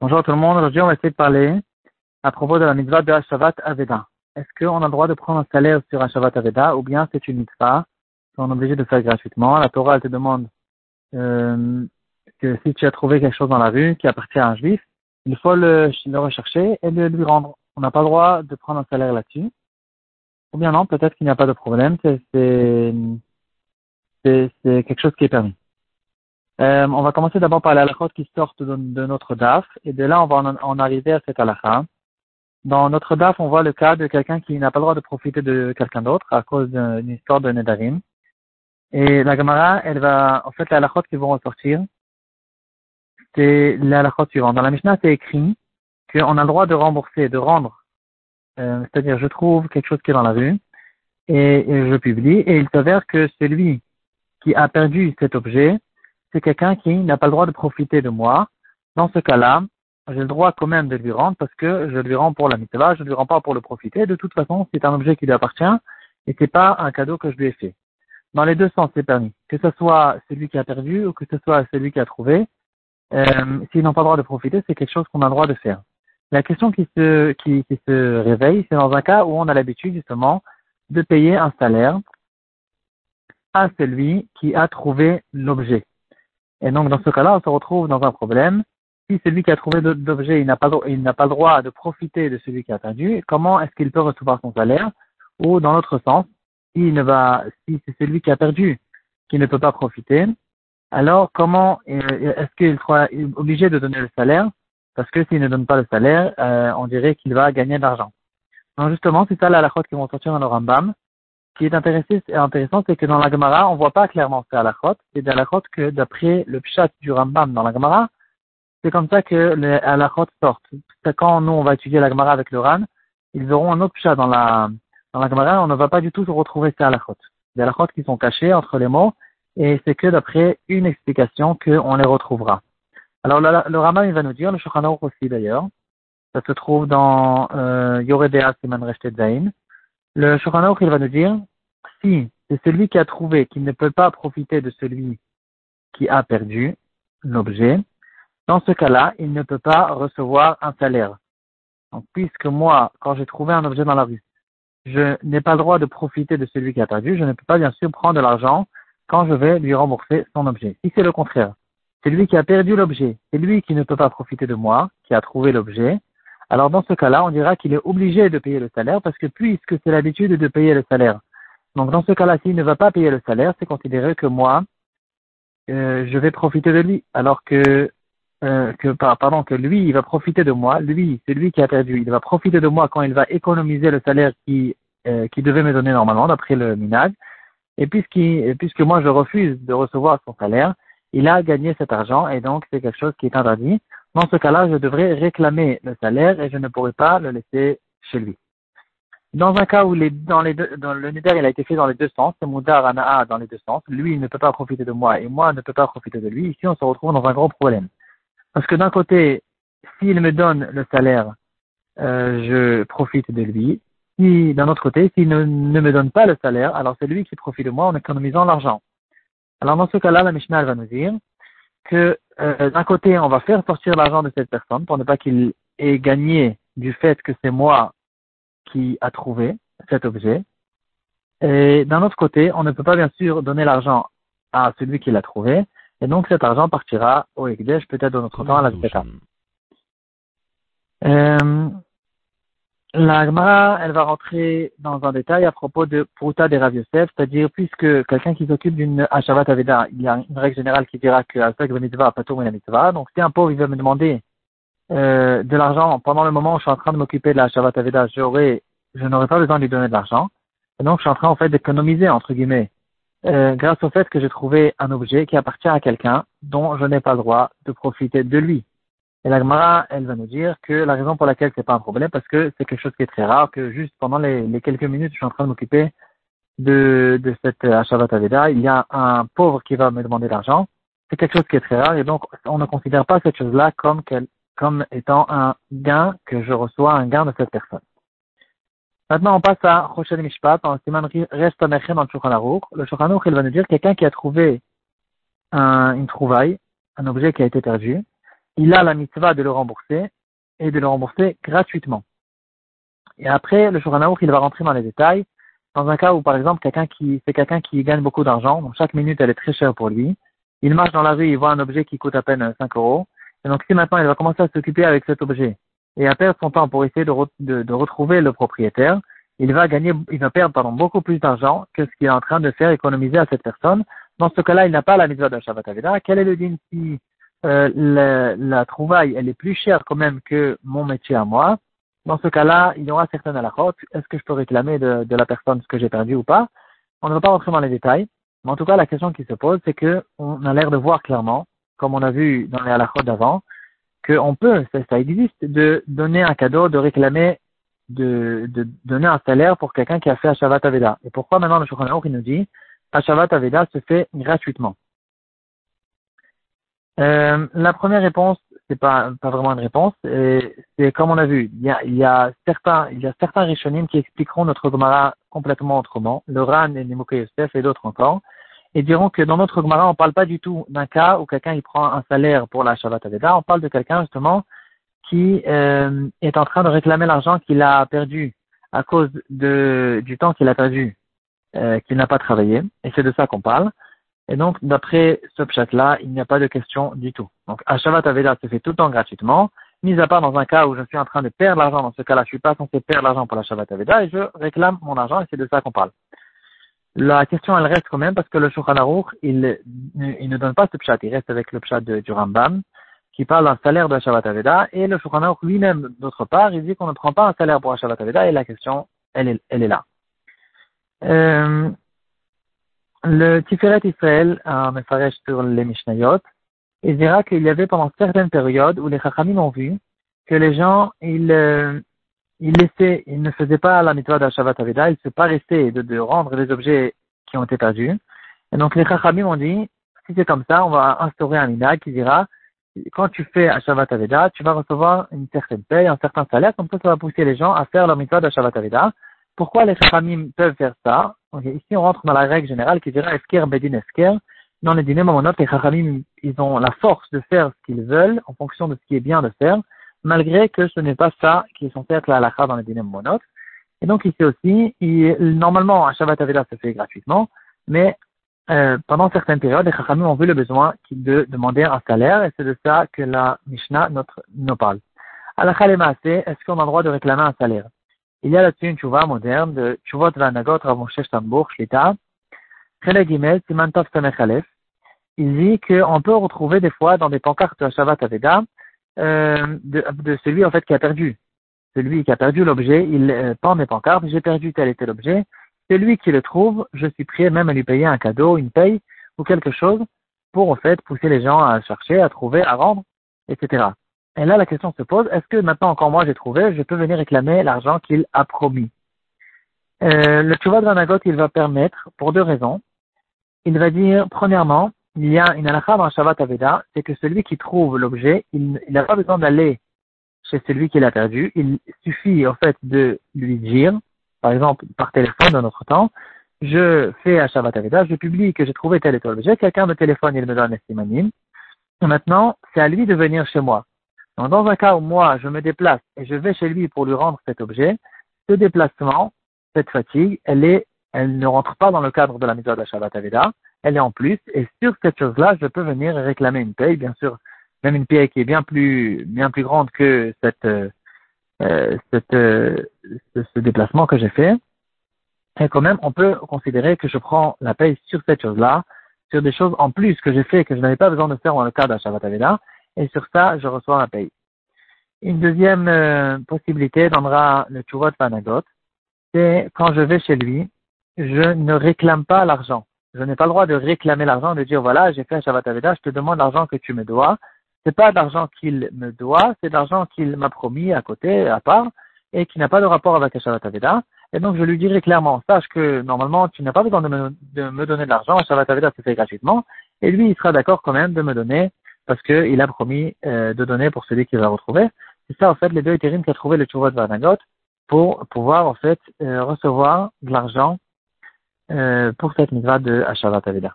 Bonjour tout le monde, aujourd'hui on va essayer de parler à propos de la mitzvah de Hashavat Aveda. Est-ce qu'on a le droit de prendre un salaire sur Hashavat Aveda ou bien c'est une mitzvah? Qu'on est obligé de faire gratuitement La Torah elle te demande euh, que si tu as trouvé quelque chose dans la rue qui appartient à un juif, il faut le, le rechercher et le lui rendre. On n'a pas le droit de prendre un salaire là-dessus. Ou bien non, peut-être qu'il n'y a pas de problème, c'est quelque chose qui est permis. Euh, on va commencer d'abord par halachot qui sortent de, notre DAF, et de là on va en, arriver à cette halakha. Dans notre DAF, on voit le cas de quelqu'un qui n'a pas le droit de profiter de quelqu'un d'autre à cause d'une histoire de Nedarim. Et la Gemara, elle va, en fait, la qui vont ressortir, c'est la halachot suivante. Dans la Mishnah, c'est écrit qu'on a le droit de rembourser, de rendre. Euh, c'est-à-dire, je trouve quelque chose qui est dans la rue, et, et je publie, et il s'avère que celui qui a perdu cet objet, c'est quelqu'un qui n'a pas le droit de profiter de moi. Dans ce cas-là, j'ai le droit quand même de lui rendre parce que je lui rends pour la mitzvah, je ne lui rends pas pour le profiter. De toute façon, c'est un objet qui lui appartient et c'est pas un cadeau que je lui ai fait. Dans les deux sens, c'est permis. Que ce soit celui qui a perdu ou que ce soit celui qui a trouvé, euh, s'ils n'ont pas le droit de profiter, c'est quelque chose qu'on a le droit de faire. La question qui se, qui, qui se réveille, c'est dans un cas où on a l'habitude justement de payer un salaire à celui qui a trouvé l'objet. Et donc, dans ce cas-là, on se retrouve dans un problème. Si celui qui a trouvé l'objet, il n'a pas, il n'a pas le droit de profiter de celui qui a perdu, comment est-ce qu'il peut recevoir son salaire? Ou, dans l'autre sens, ne va, si c'est celui qui a perdu qui ne peut pas profiter, alors comment euh, est-ce qu'il sera obligé de donner le salaire? Parce que s'il ne donne pas le salaire, euh, on dirait qu'il va gagner de l'argent. Donc justement, c'est ça la halachot qui vont sortir dans le Rambam qui est intéressant, c'est que dans la Gemara, on voit pas clairement ce halachot. C'est des que d'après le pshat du Rambam dans la Gemara, c'est comme ça que les halachot sortent. Quand nous, on va étudier la Gemara avec le Ran, ils auront un autre pshat dans la, dans la Gemara, on ne va pas du tout retrouver ces halachot. Des halachot qui sont cachés entre les mots, et c'est que d'après une explication qu'on les retrouvera. Alors le, Rambam, il va nous dire, le Shulchan aussi d'ailleurs, ça se trouve dans euh, Yoredea Siman Zain, le Shulchan il va nous dire, si c'est celui qui a trouvé qu'il ne peut pas profiter de celui qui a perdu l'objet, dans ce cas-là, il ne peut pas recevoir un salaire. Puisque moi, quand j'ai trouvé un objet dans la rue, je n'ai pas le droit de profiter de celui qui a perdu, je ne peux pas bien sûr prendre de l'argent quand je vais lui rembourser son objet. Si c'est le contraire, c'est lui qui a perdu l'objet, c'est lui qui ne peut pas profiter de moi, qui a trouvé l'objet, alors dans ce cas-là, on dira qu'il est obligé de payer le salaire parce que puisque c'est l'habitude de payer le salaire. Donc dans ce cas-là, s'il ne va pas payer le salaire, c'est considéré que moi, euh, je vais profiter de lui, alors que, euh, que pardon, que lui, il va profiter de moi. Lui, c'est lui qui a perdu. Il va profiter de moi quand il va économiser le salaire qui, euh, devait me donner normalement d'après le minage. Et puisque moi je refuse de recevoir son salaire, il a gagné cet argent et donc c'est quelque chose qui est interdit. Dans ce cas-là, je devrais réclamer le salaire et je ne pourrais pas le laisser chez lui. Dans un cas où les, dans les deux, dans le neder il a été fait dans les deux sens, c'est Moudar Anaa dans les deux sens, lui ne peut pas profiter de moi et moi ne peux pas profiter de lui, ici on se retrouve dans un gros problème. Parce que d'un côté, s'il me donne le salaire, euh, je profite de lui. Si d'un autre côté, s'il ne, ne, me donne pas le salaire, alors c'est lui qui profite de moi en économisant l'argent. Alors dans ce cas-là, la Mishnah va nous dire que euh, d'un côté, on va faire sortir l'argent de cette personne pour ne pas qu'il ait gagné du fait que c'est moi qui a trouvé cet objet. Et d'un autre côté, on ne peut pas bien sûr donner l'argent à celui qui l'a trouvé. Et donc cet argent partira au Ekdesh, peut-être dans notre temps à la Zeta. Euh, la elle va rentrer dans un détail à propos de Pruta des Rav c'est-à-dire puisque quelqu'un qui s'occupe d'une Ashavat Aveda, il y a une règle générale qui dira que Asak Mitzvah, la Mitzvah. Donc si un pauvre il veut me demander euh, de l'argent pendant le moment où je suis en train de m'occuper de la Ashavat Aveda, j'aurais, je n'aurais pas besoin de lui donner de l'argent. Et donc je suis en train en fait d'économiser entre guillemets, euh, grâce au fait que j'ai trouvé un objet qui appartient à quelqu'un dont je n'ai pas le droit de profiter de lui. Et la Gemara, elle va nous dire que la raison pour laquelle c'est pas un problème, parce que c'est quelque chose qui est très rare, que juste pendant les, quelques minutes, je suis en train de m'occuper de, de cette Ashavat Aveda, il y a un pauvre qui va me demander l'argent. C'est quelque chose qui est très rare, et donc on ne considère pas cette chose-là comme, comme étant un gain que je reçois, un gain de cette personne. Maintenant, on passe à Rochel Mishpat, en Siman Reste dans le Shulchan Le Shulchan il va nous dire quelqu'un qui a trouvé un, une trouvaille, un objet qui a été perdu, il a la mitzvah de le rembourser et de le rembourser gratuitement. Et après, le Shuranaouk, il va rentrer dans les détails. Dans un cas où, par exemple, quelqu'un qui, c'est quelqu'un qui gagne beaucoup d'argent, donc chaque minute, elle est très chère pour lui. Il marche dans la rue, il voit un objet qui coûte à peine 5 euros. Et donc, si maintenant il va commencer à s'occuper avec cet objet et à perdre son temps pour essayer de, de, retrouver le propriétaire, il va gagner, il va perdre, pardon, beaucoup plus d'argent que ce qu'il est en train de faire économiser à cette personne. Dans ce cas-là, il n'a pas la mitzvah de Shabbat Aveda. Quel est le din si euh, la, la, trouvaille, elle est plus chère quand même que mon métier à moi Dans ce cas-là, il y aura certaines halachot. Est-ce que je peux réclamer de, de la personne ce que j'ai perdu ou pas? On ne va pas rentrer dans les détails. Mais en tout cas, la question qui se pose, c'est que on a l'air de voir clairement, comme on a vu dans les halachot d'avant, qu'on peut, ça, ça, existe, de donner un cadeau, de réclamer, de, de donner un salaire pour quelqu'un qui a fait Ashavat Aveda. Et pourquoi maintenant le Shulchan qui nous dit Ashavat Aveda se fait gratuitement? Euh, La première réponse, c'est pas, pas vraiment une réponse, c'est comme on a vu, il y a, y a certains, il y a certains Rishonim qui expliqueront notre Gemara complètement autrement, le Ran et Nimouke Yosef et d'autres encore, et diront que dans notre Gemara, on ne parle pas du tout d'un cas où quelqu'un il prend un salaire pour la Shabbat Aveda, on parle de quelqu'un justement qui euh, est en train de réclamer l'argent qu'il a perdu à cause de, du temps qu'il a perdu, euh, qu'il n'a pas travaillé, et c'est de ça qu'on parle. Et donc, d'après ce pchat-là, il n'y a pas de question du tout. Donc, à Aveda se fait tout le temps gratuitement, mis à part dans un cas où je suis en train de perdre l'argent, dans ce cas-là, je suis pas censé perdre l'argent pour la Aveda, et je réclame mon argent, et c'est de ça qu'on parle. La question, elle reste quand même parce que le Shulchan il, il ne donne pas ce pshat, il reste avec le pshat de, du Rambam, qui parle d'un salaire de Shabbat Aveda, et le Shulchan lui-même, d'autre part, il dit qu'on ne prend pas un salaire pour Shabbat Aveda, et la question, elle est, elle est là. Euh, le Tiferet Israël, un Mefaresh sur les Mishnayot, il dira qu'il y avait pendant certaines périodes où les Chachamim ont vu que les gens, ils, euh, il laissait, il ne faisait pas la mitzvah d'Ashavat Aveda, il se paraissait de, de rendre les objets qui ont été perdus. Et donc les Chachamim ont dit, si c'est comme ça, on va instaurer un minag qui dira, quand tu fais Ashavat Aveda, tu vas recevoir une certaine paie, un certain salaire, comme ça, ça va pousser les gens à faire leur mitzvah d'Ashavat Aveda. Pourquoi les Chachamim peuvent faire ça? Ici, on rentre dans la règle générale qui dira Esker Bedin Esker. Dans les dîners note, les Chachamim, ils ont la force de faire ce qu'ils veulent en fonction de ce qui est bien de faire malgré que ce n'est pas ça qui est censé être la halakha dans les dîners monotes. Et donc ici aussi, il, normalement, un Shabbat Aveda se fait gratuitement, mais euh, pendant certaines périodes, les Chachamim ont vu le besoin de demander un salaire, et c'est de ça que la Mishnah notre, nous parle. Halakha est-ce qu'on a le droit de réclamer un salaire? Il y a là-dessus une chouva moderne de Chuvot Vanagot Rav Moshe Shtambour Shlita, Gimel, Simantov Il dit qu'on peut retrouver des fois dans des pancartes de Shabbat Aveda euh, de, celui en fait qui a perdu. Celui qui a perdu l'objet, il euh, pend mes pancartes, j'ai perdu tel et tel objet. Celui qui le trouve, je suis prêt même à lui payer un cadeau, une paye ou quelque chose pour en fait pousser les gens à chercher, à trouver, à rendre, etc. Et là, la question se pose, est-ce que maintenant encore moi j'ai trouvé, je peux venir réclamer l'argent qu'il a promis? Euh, Le Tchouva de Ranagot, il va permettre, pour deux raisons. Il va dire, premièrement, il y a une halakha dans Shabbat Aveda, c'est que celui qui trouve l'objet, il n'a pas besoin d'aller chez celui qui l'a perdu. Il suffit, en fait, de lui dire, par exemple, par téléphone dans notre temps, je fais à Shabbat Aveda, je publie que j'ai trouvé tel et tel objet, quelqu'un me téléphone, il me donne un Et maintenant, c'est à lui de venir chez moi. Donc, dans un cas où moi, je me déplace et je vais chez lui pour lui rendre cet objet, ce déplacement, cette fatigue, elle est, elle ne rentre pas dans le cadre de la mise de Shabbat Aveda, elle est en plus, et sur cette chose-là, je peux venir réclamer une paye, bien sûr, même une paye qui est bien plus, bien plus grande que cette, euh, cette, euh, ce, déplacement que j'ai fait. Et quand même, on peut considérer que je prends la paye sur cette chose-là, sur des choses en plus que j'ai fait que je n'avais pas besoin de faire dans le cas d'un Shabbat Aveda, et sur ça, je reçois la paye. Une deuxième euh, possibilité donnera le Chuvot Panagot, c'est quand je vais chez lui, je ne réclame pas l'argent je n'ai pas le droit de réclamer l'argent, de dire voilà, j'ai fait un Shabbat je te demande l'argent que tu me dois. C'est pas d'argent qu'il me doit, c'est d'argent qu'il m'a promis à côté, à part, et qui n'a pas de rapport avec un Shabbat. Et donc je lui dirai clairement, sache que normalement tu n'as pas besoin de me, de me donner de l'argent, un Shabbat Aveda se fait gratuitement, et lui il sera d'accord quand même de me donner, parce qu'il a promis euh, de donner pour celui qu'il va retrouver. C'est ça en fait les deux qui a trouvé le Chuvot Vanagot pour pouvoir en fait euh, recevoir de l'argent euh, pour cette mitzvah de Ashavat Aveda.